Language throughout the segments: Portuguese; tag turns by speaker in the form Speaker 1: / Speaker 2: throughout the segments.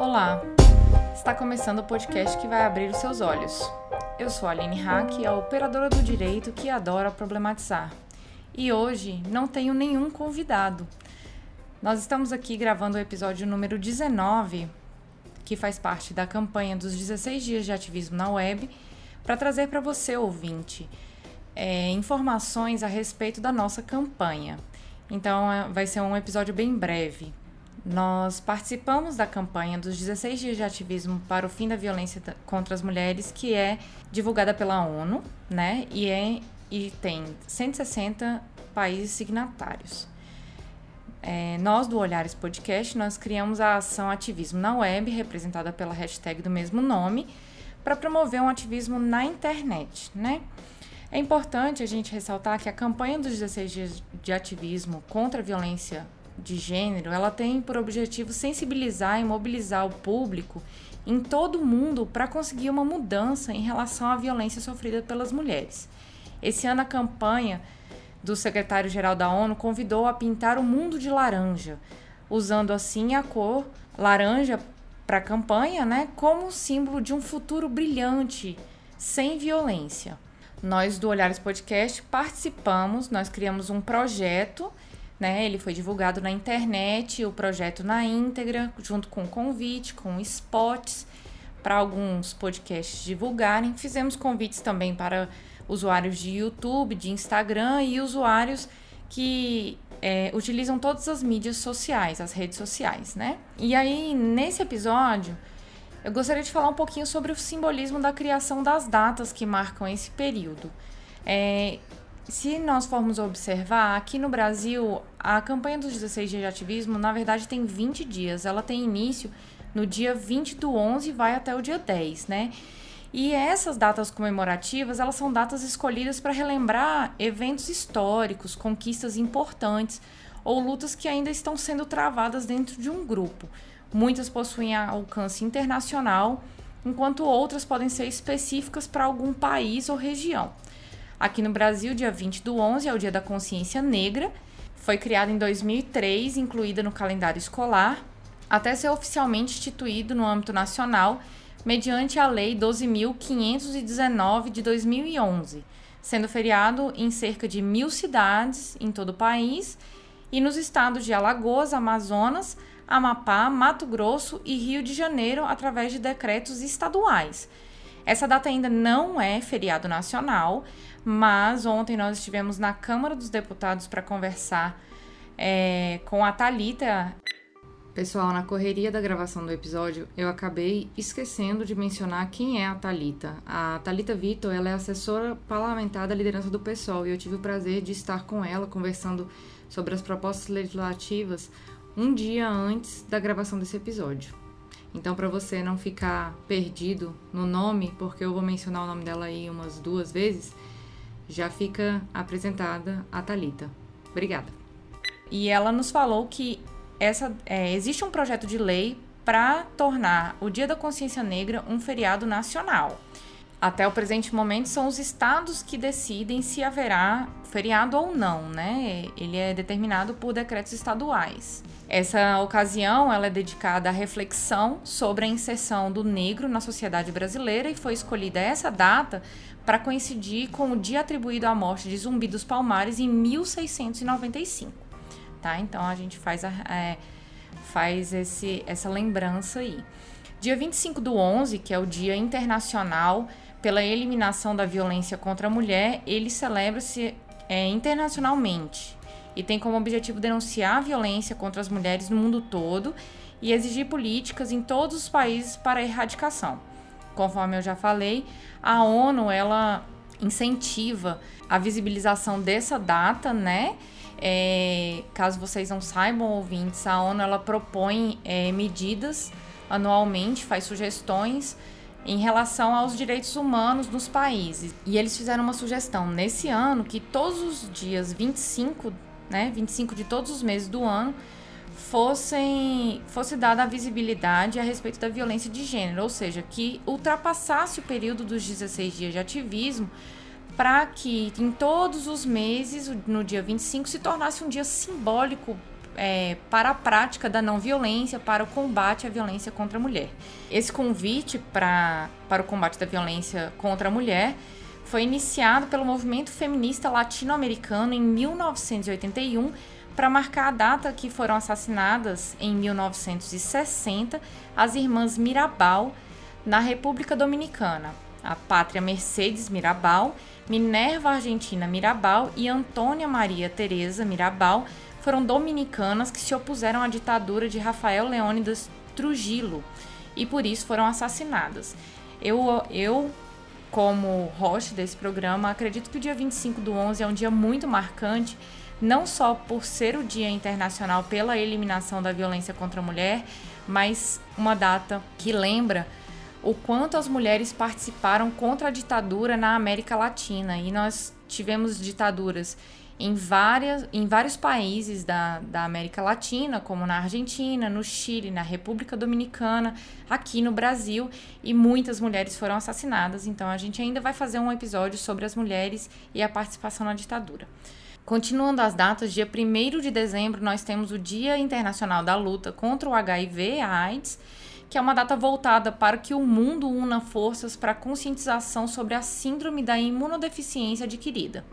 Speaker 1: Olá! Está começando o podcast que vai abrir os seus olhos. Eu sou a Aline Hack, a operadora do direito que adora problematizar. E hoje não tenho nenhum convidado. Nós estamos aqui gravando o episódio número 19, que faz parte da campanha dos 16 dias de ativismo na web, para trazer para você, ouvinte, é, informações a respeito da nossa campanha. Então, é, vai ser um episódio bem breve. Nós participamos da campanha dos 16 dias de ativismo para o fim da violência contra as mulheres, que é divulgada pela ONU, né? E, é, e tem 160 países signatários. É, nós do Olhares Podcast, nós criamos a ação Ativismo na Web, representada pela hashtag do mesmo nome, para promover um ativismo na internet, né? É importante a gente ressaltar que a campanha dos 16 dias de ativismo contra a violência de gênero, ela tem por objetivo sensibilizar e mobilizar o público em todo o mundo para conseguir uma mudança em relação à violência sofrida pelas mulheres. Esse ano a campanha do secretário-geral da ONU convidou a pintar o mundo de laranja, usando assim a cor laranja para a campanha, né, como símbolo de um futuro brilhante, sem violência. Nós do Olhares Podcast participamos, nós criamos um projeto né? Ele foi divulgado na internet, o projeto na íntegra, junto com convite, com spots para alguns podcasts divulgarem. Fizemos convites também para usuários de YouTube, de Instagram e usuários que é, utilizam todas as mídias sociais, as redes sociais, né? E aí, nesse episódio, eu gostaria de falar um pouquinho sobre o simbolismo da criação das datas que marcam esse período. É, se nós formos observar, aqui no Brasil, a campanha dos 16 dias de ativismo, na verdade, tem 20 dias. Ela tem início no dia 20 do 11 e vai até o dia 10, né? E essas datas comemorativas, elas são datas escolhidas para relembrar eventos históricos, conquistas importantes ou lutas que ainda estão sendo travadas dentro de um grupo. Muitas possuem alcance internacional, enquanto outras podem ser específicas para algum país ou região. Aqui no Brasil, dia 20 do 11 é o Dia da Consciência Negra. Foi criado em 2003, incluída no calendário escolar, até ser oficialmente instituído no âmbito nacional mediante a Lei 12.519 de 2011, sendo feriado em cerca de mil cidades em todo o país e nos estados de Alagoas, Amazonas, Amapá, Mato Grosso e Rio de Janeiro através de decretos estaduais. Essa data ainda não é feriado nacional, mas ontem nós estivemos na Câmara dos Deputados para conversar é, com a Talita. Pessoal, na correria da gravação do episódio, eu acabei esquecendo de mencionar quem é a Talita. A Talita Vitor, ela é assessora parlamentar da liderança do PSOL e eu tive o prazer de estar com ela conversando sobre as propostas legislativas um dia antes da gravação desse episódio. Então, para você não ficar perdido no nome, porque eu vou mencionar o nome dela aí umas duas vezes, já fica apresentada a Talita. Obrigada. E ela nos falou que essa, é, existe um projeto de lei para tornar o Dia da Consciência Negra um feriado nacional. Até o presente momento são os estados que decidem se haverá feriado ou não, né? Ele é determinado por decretos estaduais. Essa ocasião ela é dedicada à reflexão sobre a inserção do negro na sociedade brasileira e foi escolhida essa data para coincidir com o dia atribuído à morte de Zumbi dos Palmares em 1695. Tá? Então a gente faz, a, é, faz esse, essa lembrança aí. Dia 25 do 11, que é o Dia Internacional pela Eliminação da Violência contra a Mulher, ele celebra-se é, internacionalmente e tem como objetivo denunciar a violência contra as mulheres no mundo todo e exigir políticas em todos os países para a erradicação. Conforme eu já falei, a ONU ela incentiva a visibilização dessa data, né? É, caso vocês não saibam, ouvintes, a ONU ela propõe é, medidas anualmente, faz sugestões em relação aos direitos humanos nos países. E eles fizeram uma sugestão nesse ano que todos os dias 25, né, 25 de todos os meses do ano, fossem fosse dada a visibilidade a respeito da violência de gênero, ou seja, que ultrapassasse o período dos 16 dias de ativismo para que em todos os meses, no dia 25, se tornasse um dia simbólico é, para a prática da não violência, para o combate à violência contra a mulher. Esse convite pra, para o combate da violência contra a mulher foi iniciado pelo movimento feminista latino-americano em 1981 para marcar a data que foram assassinadas em 1960 as irmãs Mirabal na República Dominicana, a pátria Mercedes Mirabal, Minerva Argentina Mirabal e Antônia Maria Teresa Mirabal foram dominicanas que se opuseram à ditadura de Rafael Leônidas Trujillo e por isso foram assassinadas. Eu, eu como host desse programa, acredito que o dia 25 do 11 é um dia muito marcante, não só por ser o Dia Internacional pela Eliminação da Violência contra a Mulher, mas uma data que lembra o quanto as mulheres participaram contra a ditadura na América Latina. E nós tivemos ditaduras em, várias, em vários países da, da América Latina, como na Argentina, no Chile, na República Dominicana, aqui no Brasil, e muitas mulheres foram assassinadas. Então a gente ainda vai fazer um episódio sobre as mulheres e a participação na ditadura. Continuando as datas, dia 1 de dezembro nós temos o Dia Internacional da Luta contra o HIV, a AIDS, que é uma data voltada para que o mundo una forças para a conscientização sobre a síndrome da imunodeficiência adquirida.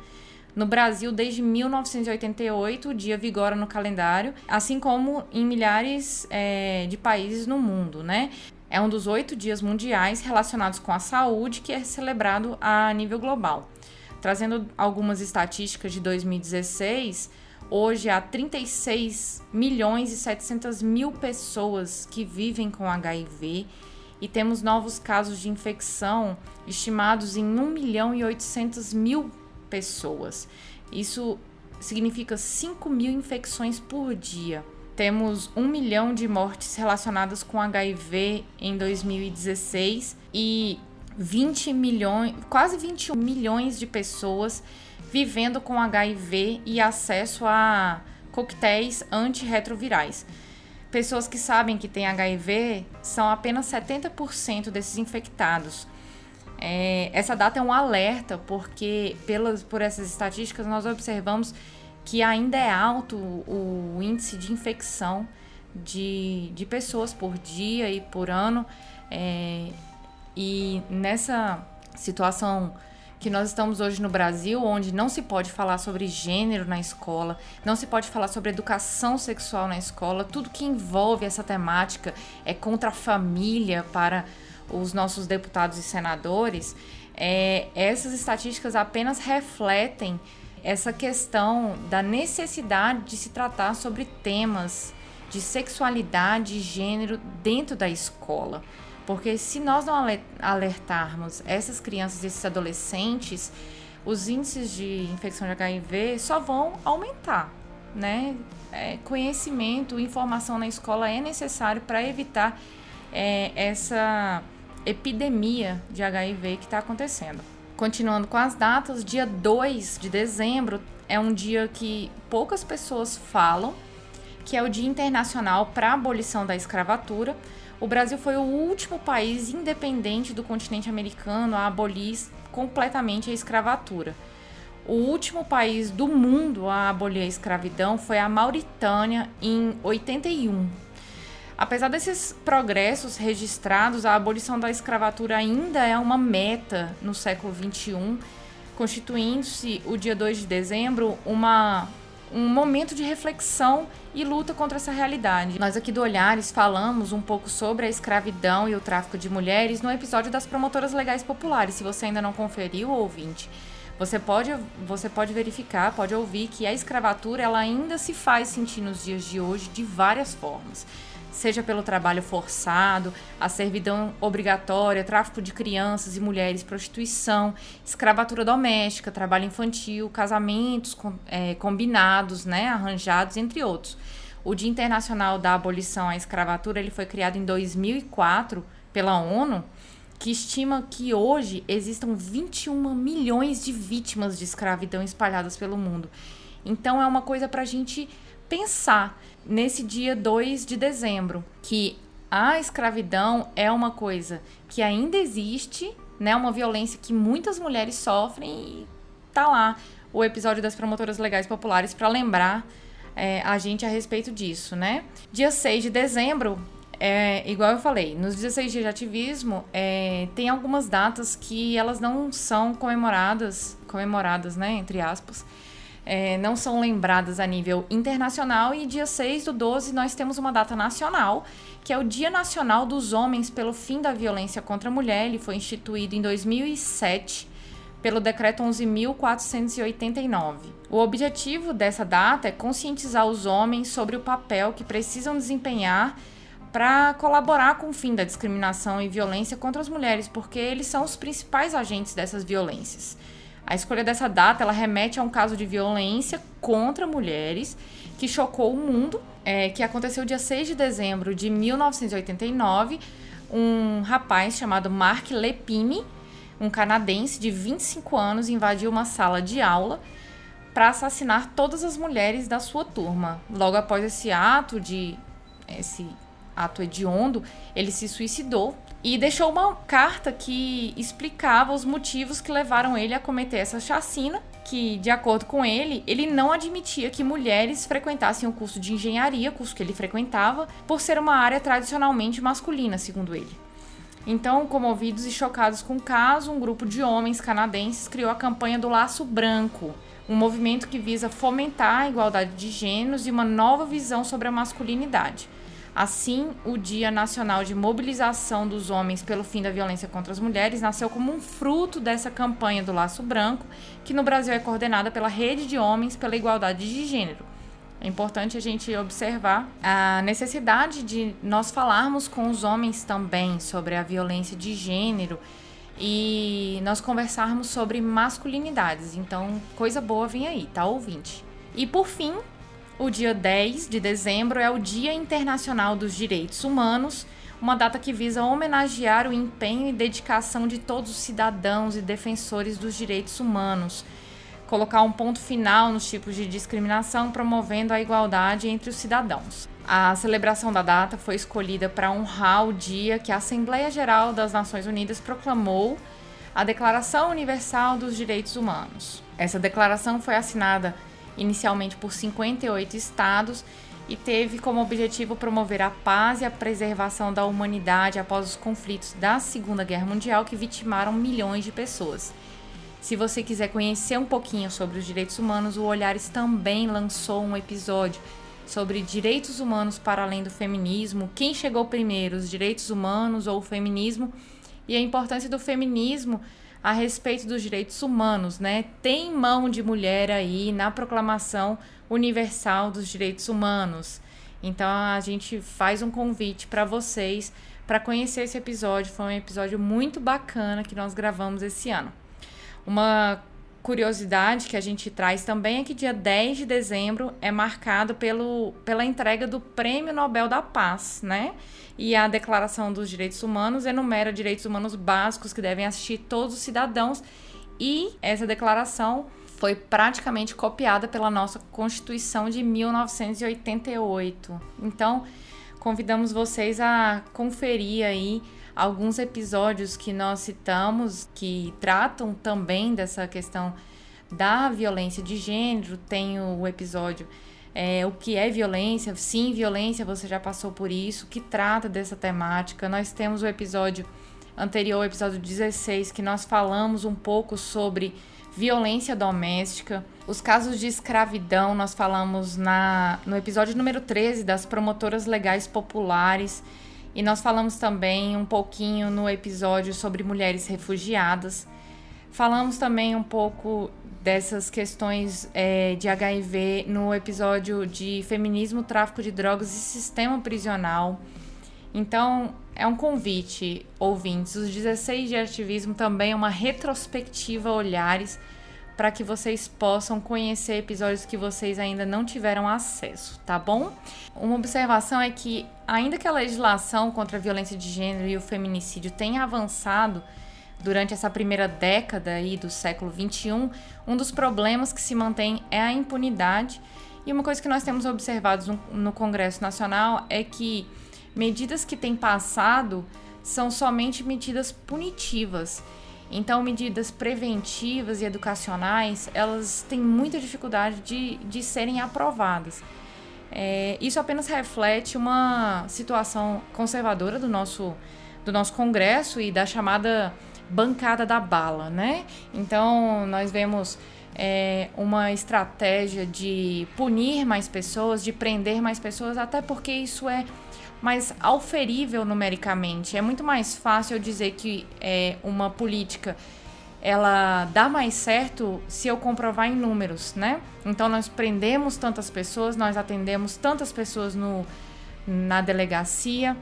Speaker 1: No Brasil, desde 1988, o dia vigora no calendário, assim como em milhares é, de países no mundo, né? É um dos oito dias mundiais relacionados com a saúde que é celebrado a nível global. Trazendo algumas estatísticas de 2016, Hoje há 36 milhões e 700 mil pessoas que vivem com HIV e temos novos casos de infecção estimados em 1 milhão e 800 mil pessoas. Isso significa 5 mil infecções por dia. Temos 1 milhão de mortes relacionadas com HIV em 2016 e 20 milhões, quase 21 milhões de pessoas vivendo com HIV e acesso a coquetéis antirretrovirais. Pessoas que sabem que têm HIV são apenas 70% desses infectados. É, essa data é um alerta, porque pelas, por essas estatísticas nós observamos que ainda é alto o, índice de infecção de, de pessoas por dia e por ano. É, e nessa situação que nós estamos hoje no Brasil, onde não se pode falar sobre gênero na escola, não se pode falar sobre educação sexual na escola, tudo que envolve essa temática é contra a família para os nossos deputados e senadores. É, essas estatísticas apenas refletem essa questão da necessidade de se tratar sobre temas de sexualidade e gênero dentro da escola. Porque se nós não alertarmos essas crianças esses adolescentes, os índices de infecção de HIV só vão aumentar, né? É, conhecimento, informação na escola é necessário para evitar é, essa epidemia de HIV que está acontecendo. Continuando com as datas, dia 2 de dezembro é um dia que poucas pessoas falam, que é o Dia Internacional para a Abolição da Escravatura, o Brasil foi o último país independente do continente americano a abolir completamente a escravatura. O último país do mundo a abolir a escravidão foi a Mauritânia em 81. Apesar desses progressos registrados, a abolição da escravatura ainda é uma meta no século XXI, constituindo-se o dia 2 de dezembro uma um momento de reflexão e luta contra essa realidade. Nós aqui do Olhares falamos um pouco sobre a escravidão e o tráfico de mulheres no episódio das promotoras legais populares. Se você ainda não conferiu, ouvinte, você pode, você pode verificar, pode ouvir que a escravatura ela ainda se faz sentir nos dias de hoje de várias formas seja pelo trabalho forçado, a servidão obrigatória, tráfico de crianças e mulheres, prostituição, escravatura doméstica, trabalho infantil, casamentos com, é, combinados, né, arranjados, entre outros. O Dia Internacional da Abolição à Escravatura ele foi criado em 2004 pela ONU, que estima que hoje existam 21 milhões de vítimas de escravidão espalhadas pelo mundo. Então é uma coisa para a gente pensar nesse dia 2 de dezembro, que a escravidão é uma coisa que ainda existe, né? Uma violência que muitas mulheres sofrem e tá lá o episódio das promotoras legais populares para lembrar é, a gente a respeito disso, né? Dia 6 de dezembro, é, igual eu falei, nos 16 dias de ativismo, é, tem algumas datas que elas não são comemoradas, comemoradas, né, entre aspas, é, não são lembradas a nível internacional e dia 6 do 12 nós temos uma data nacional, que é o Dia Nacional dos Homens pelo Fim da Violência contra a Mulher. Ele foi instituído em 2007 pelo Decreto 11.489. O objetivo dessa data é conscientizar os homens sobre o papel que precisam desempenhar para colaborar com o fim da discriminação e violência contra as mulheres, porque eles são os principais agentes dessas violências. A escolha dessa data ela remete a um caso de violência contra mulheres que chocou o mundo, é, que aconteceu dia 6 de dezembro de 1989. Um rapaz chamado Mark Lepine, um canadense de 25 anos, invadiu uma sala de aula para assassinar todas as mulheres da sua turma. Logo após esse ato de esse ato hediondo, ele se suicidou e deixou uma carta que explicava os motivos que levaram ele a cometer essa chacina, que, de acordo com ele, ele não admitia que mulheres frequentassem o curso de engenharia, curso que ele frequentava, por ser uma área tradicionalmente masculina, segundo ele. Então, comovidos e chocados com o caso, um grupo de homens canadenses criou a campanha do Laço Branco, um movimento que visa fomentar a igualdade de gêneros e uma nova visão sobre a masculinidade. Assim, o Dia Nacional de Mobilização dos Homens pelo Fim da Violência contra as Mulheres nasceu como um fruto dessa campanha do Laço Branco, que no Brasil é coordenada pela Rede de Homens pela Igualdade de Gênero. É importante a gente observar a necessidade de nós falarmos com os homens também sobre a violência de gênero e nós conversarmos sobre masculinidades. Então, coisa boa vem aí, tá, ouvinte? E por fim, o dia 10 de dezembro é o Dia Internacional dos Direitos Humanos, uma data que visa homenagear o empenho e dedicação de todos os cidadãos e defensores dos direitos humanos, colocar um ponto final nos tipos de discriminação, promovendo a igualdade entre os cidadãos. A celebração da data foi escolhida para honrar o dia que a Assembleia Geral das Nações Unidas proclamou a Declaração Universal dos Direitos Humanos. Essa declaração foi assinada inicialmente por 58 estados, e teve como objetivo promover a paz e a preservação da humanidade após os conflitos da Segunda Guerra Mundial que vitimaram milhões de pessoas. Se você quiser conhecer um pouquinho sobre os direitos humanos, o Olhares também lançou um episódio sobre direitos humanos para além do feminismo, quem chegou primeiro, os direitos humanos ou o feminismo, e a importância do feminismo a respeito dos direitos humanos, né? Tem mão de mulher aí na Proclamação Universal dos Direitos Humanos. Então a gente faz um convite para vocês para conhecer esse episódio. Foi um episódio muito bacana que nós gravamos esse ano. Uma curiosidade que a gente traz também é que dia 10 de dezembro é marcado pelo, pela entrega do Prêmio Nobel da Paz, né? E a Declaração dos Direitos Humanos enumera direitos humanos básicos que devem assistir todos os cidadãos e essa declaração foi praticamente copiada pela nossa Constituição de 1988. Então, convidamos vocês a conferir aí alguns episódios que nós citamos que tratam também dessa questão da violência de gênero. Tem o episódio é, O que é violência? Sim, violência, você já passou por isso, que trata dessa temática. Nós temos o episódio anterior, o episódio 16, que nós falamos um pouco sobre violência doméstica. Os casos de escravidão, nós falamos na, no episódio número 13 das promotoras legais populares. E nós falamos também um pouquinho no episódio sobre mulheres refugiadas. Falamos também um pouco dessas questões é, de HIV no episódio de feminismo, tráfico de drogas e sistema prisional. Então, é um convite, ouvintes. Os 16 de ativismo também é uma retrospectiva Olhares para que vocês possam conhecer episódios que vocês ainda não tiveram acesso, tá bom? Uma observação é que, ainda que a legislação contra a violência de gênero e o feminicídio tenha avançado durante essa primeira década aí do século 21, um dos problemas que se mantém é a impunidade. E uma coisa que nós temos observado no, no Congresso Nacional é que medidas que têm passado são somente medidas punitivas então, medidas preventivas e educacionais, elas têm muita dificuldade de, de serem aprovadas. é, isso apenas reflete uma situação conservadora do nosso, do nosso Congresso e da chamada bancada da bala, né? Então, nós vemos é, uma estratégia de punir mais pessoas, de prender mais pessoas, até porque isso é mais auferível numericamente. É muito mais fácil eu dizer que é uma política ela dá mais certo se eu comprovar em números, né? Então nós prendemos tantas pessoas, nós atendemos tantas pessoas no, na delegacia,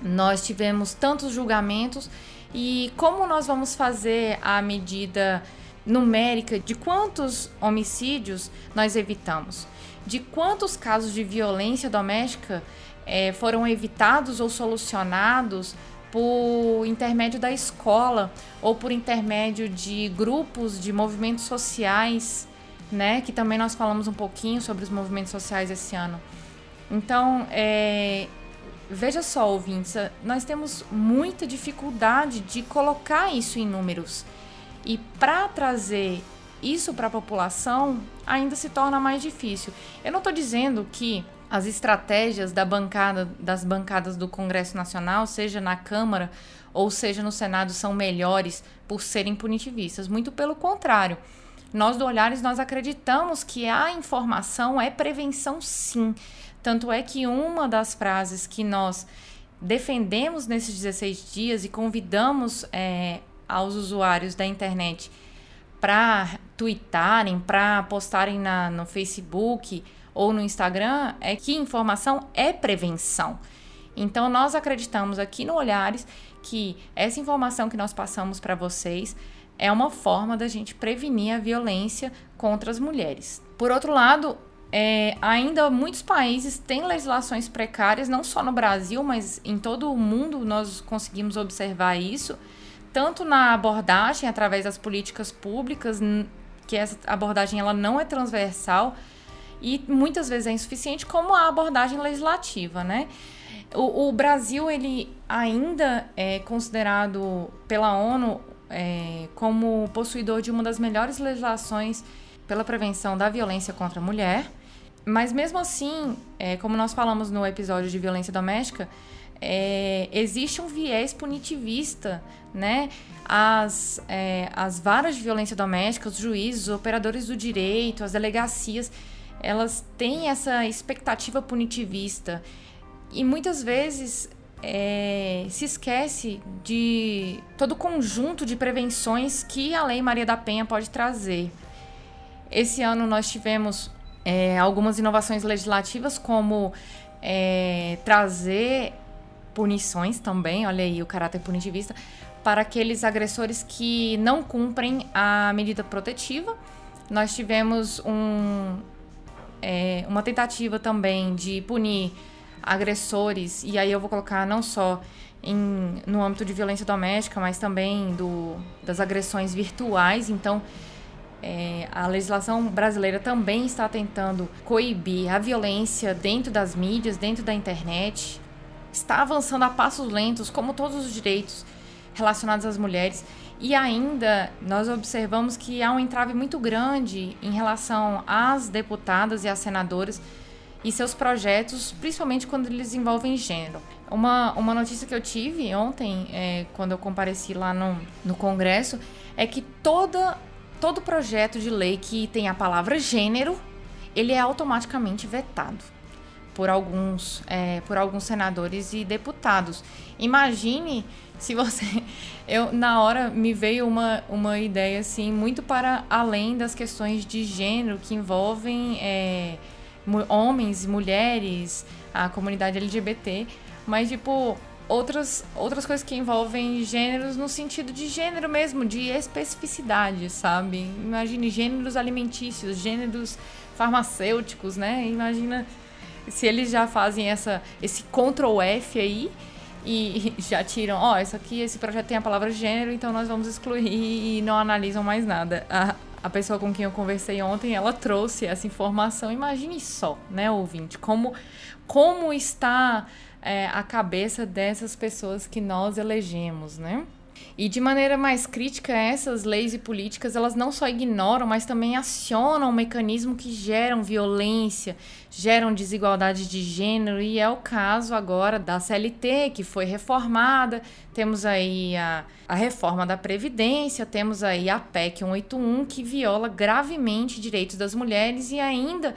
Speaker 1: nós tivemos tantos julgamentos e como nós vamos fazer a medida numérica de quantos homicídios nós evitamos, de quantos casos de violência doméstica é, foram evitados ou solucionados por intermédio da escola ou por intermédio de grupos de movimentos sociais, né? Que também nós falamos um pouquinho sobre os movimentos sociais esse ano. Então, é, veja só, ouvintes, nós temos muita dificuldade de colocar isso em números. E para trazer isso para a população, ainda se torna mais difícil. Eu não estou dizendo que as estratégias da bancada, das bancadas do Congresso Nacional, seja na Câmara ou seja no Senado, são melhores por serem punitivistas. Muito pelo contrário. Nós do Olhares nós acreditamos que a informação é prevenção sim. Tanto é que uma das frases que nós defendemos nesses 16 dias e convidamos é, aos usuários da internet para tweetarem, para postarem na, no Facebook, ou no Instagram é que informação é prevenção. Então nós acreditamos aqui no Olhares que essa informação que nós passamos para vocês é uma forma da gente prevenir a violência contra as mulheres. Por outro lado, é, ainda muitos países têm legislações precárias, não só no Brasil, mas em todo o mundo nós conseguimos observar isso, tanto na abordagem através das políticas públicas, que essa abordagem ela não é transversal, e muitas vezes é insuficiente, como a abordagem legislativa, né? O, o Brasil ele ainda é considerado pela ONU é, como possuidor de uma das melhores legislações pela prevenção da violência contra a mulher, mas mesmo assim, é, como nós falamos no episódio de violência doméstica, é, existe um viés punitivista, né? As, é, as varas de violência doméstica, os juízes, os operadores do direito, as delegacias, elas têm essa expectativa punitivista e muitas vezes é, se esquece de todo o conjunto de prevenções que a Lei Maria da Penha pode trazer. Esse ano nós tivemos é, algumas inovações legislativas, como é, trazer punições também, olha aí o caráter punitivista, para aqueles agressores que não cumprem a medida protetiva. Nós tivemos um, é, uma tentativa também de punir agressores, e aí eu vou colocar não só em, no âmbito de violência doméstica, mas também do, das agressões virtuais. Então, é, a legislação brasileira também está tentando coibir a violência dentro das mídias, dentro da internet. Está avançando a passos lentos, como todos os direitos relacionados às mulheres. E ainda nós observamos que há um entrave muito grande em relação às deputadas e às senadoras e seus projetos, principalmente quando eles envolvem gênero. Uma, uma notícia que eu tive ontem, é, quando eu compareci lá no, no Congresso, é que toda, todo projeto de lei que tem a palavra gênero, ele é automaticamente vetado por alguns, é, por alguns senadores e deputados. Imagine se você. Eu, na hora, me veio uma, uma ideia, assim, muito para além das questões de gênero que envolvem é, homens, mulheres, a comunidade LGBT, mas, tipo, outras, outras coisas que envolvem gêneros no sentido de gênero mesmo, de especificidade, sabe? Imagine gêneros alimentícios, gêneros farmacêuticos, né? Imagina se eles já fazem essa, esse Ctrl F aí e já tiram, ó, oh, isso aqui, esse projeto tem a palavra gênero, então nós vamos excluir e não analisam mais nada. A, a pessoa com quem eu conversei ontem, ela trouxe essa informação. Imagine só, né, ouvinte, como, como está é, a cabeça dessas pessoas que nós elegemos, né? E de maneira mais crítica, essas leis e políticas, elas não só ignoram, mas também acionam um mecanismo que geram violência, geram desigualdade de gênero, e é o caso agora da CLT, que foi reformada, temos aí a, a reforma da Previdência, temos aí a PEC 181, que viola gravemente direitos das mulheres e ainda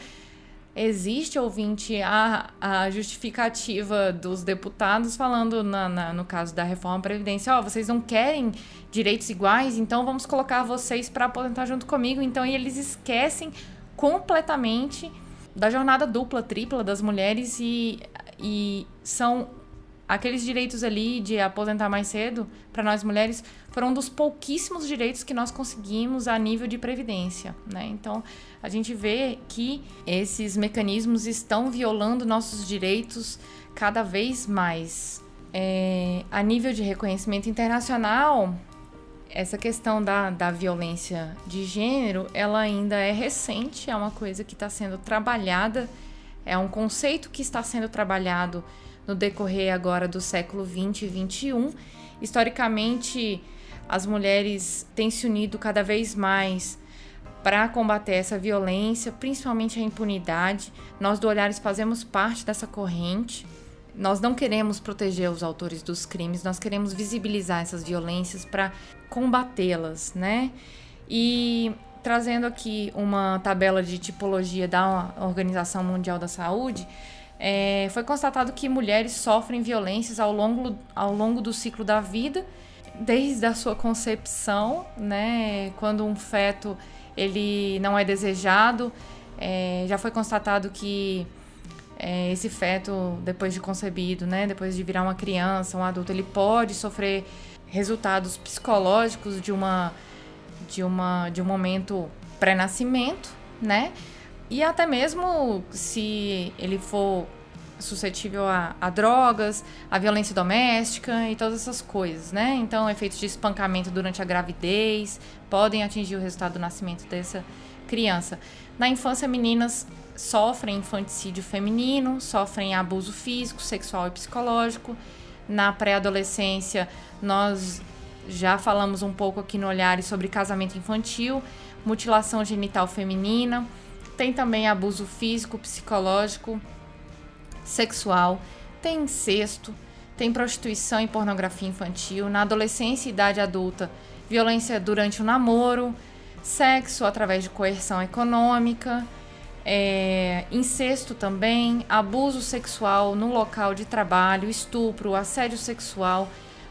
Speaker 1: existe, ouvinte, a, a justificativa dos deputados falando, na, na, no caso da reforma previdência, ó, oh, vocês não querem direitos iguais, então vamos colocar vocês para aposentar junto comigo. Então, e eles esquecem completamente da jornada dupla, tripla das mulheres e, e são aqueles direitos ali de aposentar mais cedo, para nós mulheres, foram um dos pouquíssimos direitos que nós conseguimos a nível de previdência, né? Então, a gente vê que esses mecanismos estão violando nossos direitos cada vez mais. É, a nível de reconhecimento internacional, essa questão da, da violência de gênero, ela ainda é recente, é uma coisa que está sendo trabalhada, é um conceito que está sendo trabalhado no decorrer agora do século 20 e 21. Historicamente, as mulheres têm se unido cada vez mais para combater essa violência, principalmente a impunidade. Nós do Olhares fazemos parte dessa corrente. Nós não queremos proteger os autores dos crimes, nós queremos visibilizar essas violências para combatê-las, né? E trazendo aqui uma tabela de tipologia da Organização Mundial da Saúde, é, foi constatado que mulheres sofrem violências ao longo, ao longo do ciclo da vida, desde a sua concepção, né? Quando um feto ele não é desejado, é, já foi constatado que é, esse feto, depois de concebido, né? Depois de virar uma criança, um adulto, ele pode sofrer resultados psicológicos de uma de uma de um momento pré-nascimento, né? E até mesmo se ele for suscetível a, a, drogas, a violência doméstica e todas essas coisas, né? Então, efeitos de espancamento durante a gravidez podem atingir o resultado do nascimento dessa criança. Na infância, meninas sofrem infanticídio feminino, sofrem abuso físico, sexual e psicológico. Na pré-adolescência, nós já falamos um pouco aqui no Olhares sobre casamento infantil, mutilação genital feminina tem também abuso físico, psicológico, sexual, tem incesto, tem prostituição e pornografia infantil. Na adolescência e idade adulta, violência durante o namoro, sexo através de coerção econômica, é, incesto também, abuso sexual no local de trabalho, estupro, assédio sexual,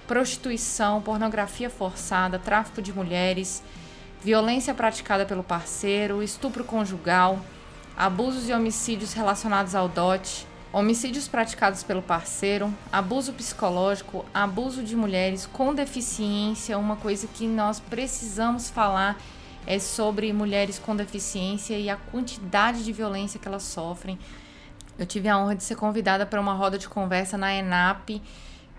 Speaker 1: prostituição, pornografia forçada, tráfico de mulheres violência praticada pelo parceiro, estupro conjugal, abusos e homicídios relacionados ao dote, homicídios praticados pelo parceiro, abuso psicológico, abuso de mulheres com deficiência, uma coisa que nós precisamos falar é sobre mulheres com deficiência e a quantidade de violência que elas sofrem. Eu tive a honra de ser convidada para uma roda de conversa na ENAP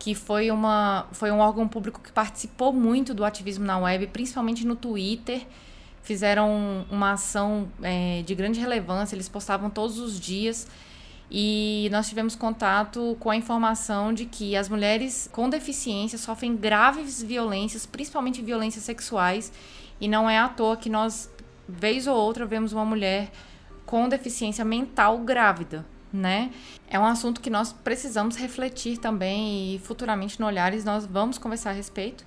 Speaker 1: que foi, uma, foi um órgão público que participou muito do ativismo na web, principalmente no Twitter. Fizeram uma ação é, de grande relevância, eles postavam todos os dias. E nós tivemos contato com a informação de que as mulheres com deficiência sofrem graves violências, principalmente violências sexuais. E não é à toa que nós, vez ou outra, vemos uma mulher com deficiência mental grávida né? É um assunto que nós precisamos refletir também e futuramente no Olhares nós vamos conversar a respeito.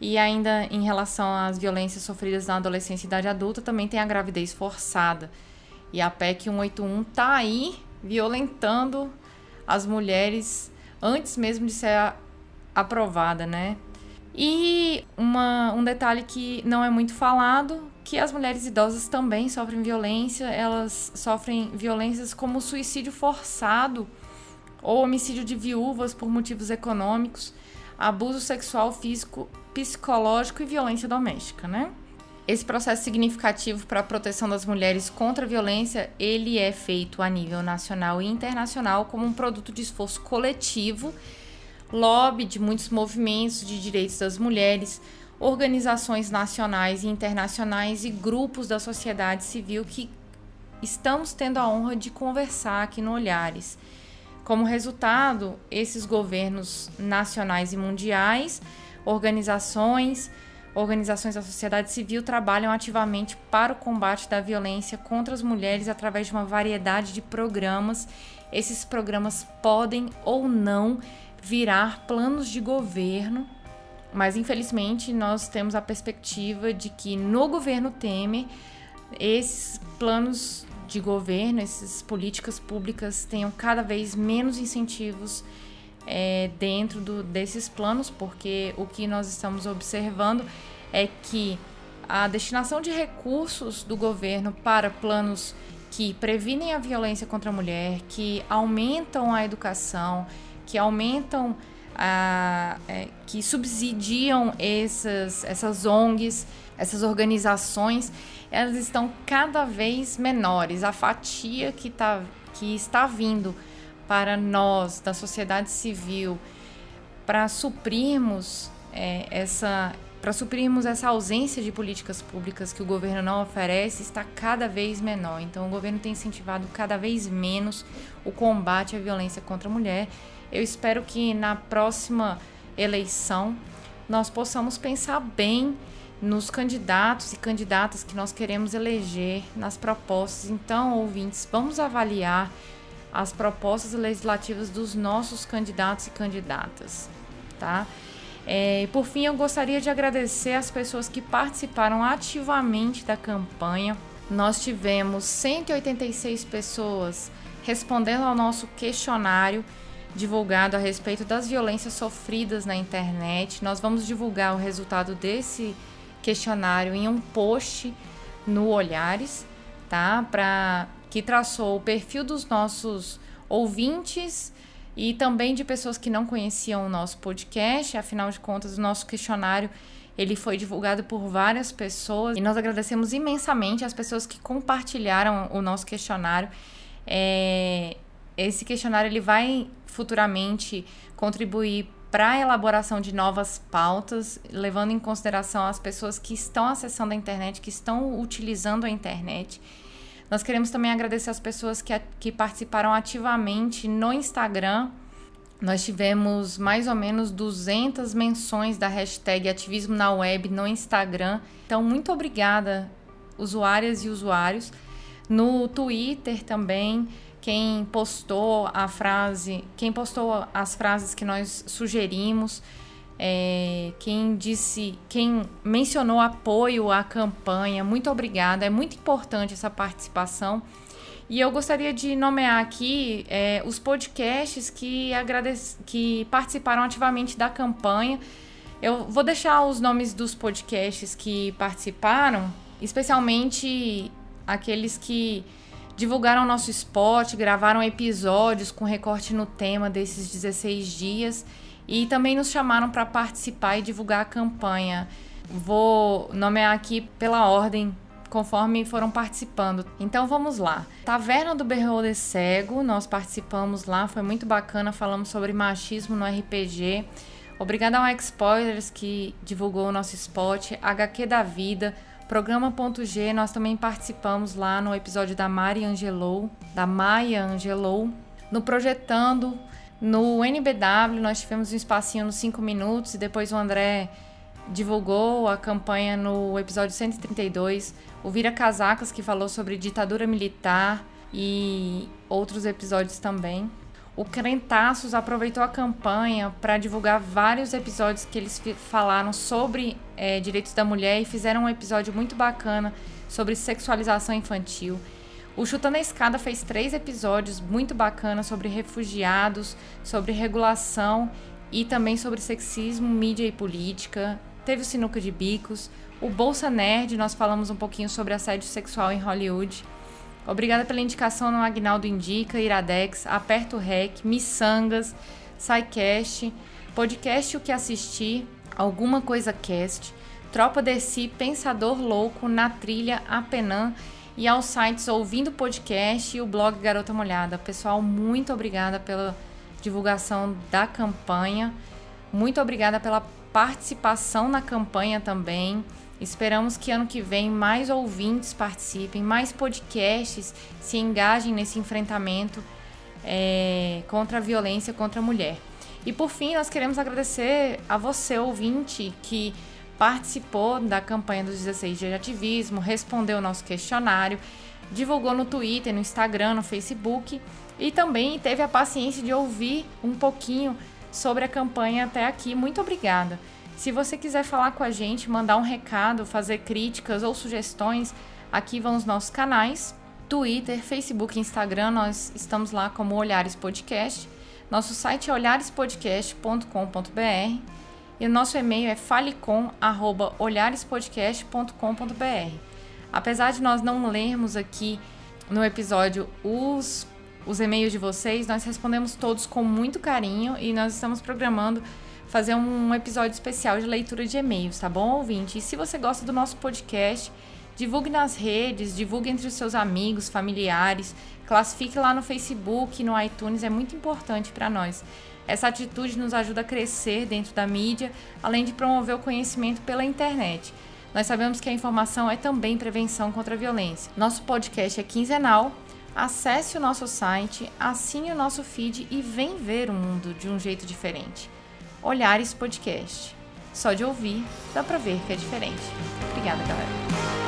Speaker 1: E ainda em relação às violências sofridas na adolescência e idade adulta, também tem a gravidez forçada. E a PEC 181 está aí violentando as mulheres antes mesmo de ser aprovada, né? E uma, um detalhe que não é muito falado, que as mulheres idosas também sofrem violência, elas sofrem violências como suicídio forçado ou homicídio de viúvas por motivos econômicos, abuso sexual, físico, psicológico e violência doméstica, né? Esse processo significativo para a proteção das mulheres contra a violência, ele é feito a nível nacional e internacional como um produto de esforço coletivo, lobby de muitos movimentos de direitos das mulheres, organizações nacionais e internacionais e grupos da sociedade civil que estamos tendo a honra de conversar aqui no Olhares. Como resultado, esses governos nacionais e mundiais organizações, organizações da sociedade civil trabalham ativamente para o combate da violência contra as mulheres através de uma variedade de programas. Esses programas podem ou não virar planos de governo, mas infelizmente nós temos a perspectiva de que no governo Temer esses planos de governo, essas políticas públicas tenham cada vez menos incentivos é, dentro do, desses planos, porque o que nós estamos observando é que a destinação de recursos do governo para planos que previnem a violência contra a mulher, que aumentam a educação, que aumentam a, é, que subsidiam essas, essas ONGs, essas organizações, elas estão cada vez menores. A fatia que, tá, que está vindo para nós, da sociedade civil, para suprirmos é, essa para suprirmos essa ausência de políticas públicas que o governo não oferece, está cada vez menor. Então, o governo tem incentivado cada vez menos o combate à violência contra a mulher. Eu espero que na próxima eleição nós possamos pensar bem nos candidatos e candidatas que nós queremos eleger, nas propostas. Então, ouvintes, vamos avaliar as propostas legislativas dos nossos candidatos e candidatas, tá? É, por fim, eu gostaria de agradecer as pessoas que participaram ativamente da campanha. Nós tivemos 186 pessoas respondendo ao nosso questionário divulgado a respeito das violências sofridas na internet. Nós vamos divulgar o resultado desse questionário em um post no Olhares, tá? Para que traçou o perfil dos nossos ouvintes e também de pessoas que não conheciam o nosso podcast. Afinal de contas, o nosso questionário ele foi divulgado por várias pessoas e nós agradecemos imensamente as pessoas que compartilharam o nosso questionário. É, esse questionário ele vai futuramente contribuir para a elaboração de novas pautas, levando em consideração as pessoas que estão acessando a internet, que estão utilizando a internet nós queremos também agradecer as pessoas que, que participaram ativamente no Instagram. Nós tivemos mais ou menos 200 menções da hashtag ativismo na web no Instagram. Então, muito obrigada, usuárias e usuários. No Twitter também, quem postou a frase, quem postou as frases que nós sugerimos. É, quem disse, quem mencionou apoio à campanha, muito obrigada. É muito importante essa participação. E eu gostaria de nomear aqui é, os podcasts que, que participaram ativamente da campanha. Eu vou deixar os nomes dos podcasts que participaram, especialmente aqueles que divulgaram nosso spot, gravaram episódios com recorte no tema desses 16 dias e também nos chamaram para participar e divulgar a campanha. Vou nomear aqui pela ordem conforme foram participando. Então vamos lá. Taverna do Beholder Cego, nós participamos lá, foi muito bacana, falamos sobre machismo no RPG. Obrigada ao X-Spoilers que divulgou o nosso spot, HQ da Vida, Programa.g, nós também participamos lá no episódio da Mari Angelou, da Maia Angelou, no Projetando, no NBW, nós tivemos um espacinho nos 5 minutos e depois o André divulgou a campanha no episódio 132. O Vira Casacas, que falou sobre ditadura militar e outros episódios também. O Crentaços aproveitou a campanha para divulgar vários episódios que eles falaram sobre é, direitos da mulher e fizeram um episódio muito bacana sobre sexualização infantil. O Chutando a Escada fez três episódios muito bacanas sobre refugiados, sobre regulação e também sobre sexismo, mídia e política. Teve o Sinuca de Bicos. O Bolsa Nerd, nós falamos um pouquinho sobre assédio sexual em Hollywood. Obrigada pela indicação no Agnaldo Indica, Iradex, Aperto Rec, Missangas, SciCast, Podcast O Que Assistir, Alguma Coisa Cast, Tropa Desi, Pensador Louco, Na Trilha, Apenan e aos sites Ouvindo Podcast e o blog Garota Molhada. Pessoal, muito obrigada pela divulgação da campanha. Muito obrigada pela participação na campanha também. Esperamos que ano que vem mais ouvintes participem, mais podcasts se engajem nesse enfrentamento é, contra a violência contra a mulher. E por fim, nós queremos agradecer a você, ouvinte, que participou da campanha dos 16 dias de ativismo, respondeu o nosso questionário, divulgou no Twitter, no Instagram, no Facebook e também teve a paciência de ouvir um pouquinho sobre a campanha até aqui. Muito obrigada. Se você quiser falar com a gente, mandar um recado, fazer críticas ou sugestões, aqui vão os nossos canais: Twitter, Facebook Instagram. Nós estamos lá como Olhares Podcast. Nosso site é olharespodcast.com.br e o nosso e-mail é falecom@olharespodcast.com.br. Apesar de nós não lermos aqui no episódio os os e-mails de vocês, nós respondemos todos com muito carinho e nós estamos programando fazer um episódio especial de leitura de e-mails, tá bom, ouvinte? E se você gosta do nosso podcast, divulgue nas redes, divulgue entre os seus amigos, familiares, classifique lá no Facebook, no iTunes, é muito importante para nós. Essa atitude nos ajuda a crescer dentro da mídia, além de promover o conhecimento pela internet. Nós sabemos que a informação é também prevenção contra a violência. Nosso podcast é quinzenal Acesse o nosso site, assine o nosso feed e vem ver o mundo de um jeito diferente. Olhares Podcast. Só de ouvir, dá pra ver que é diferente. Obrigada, galera.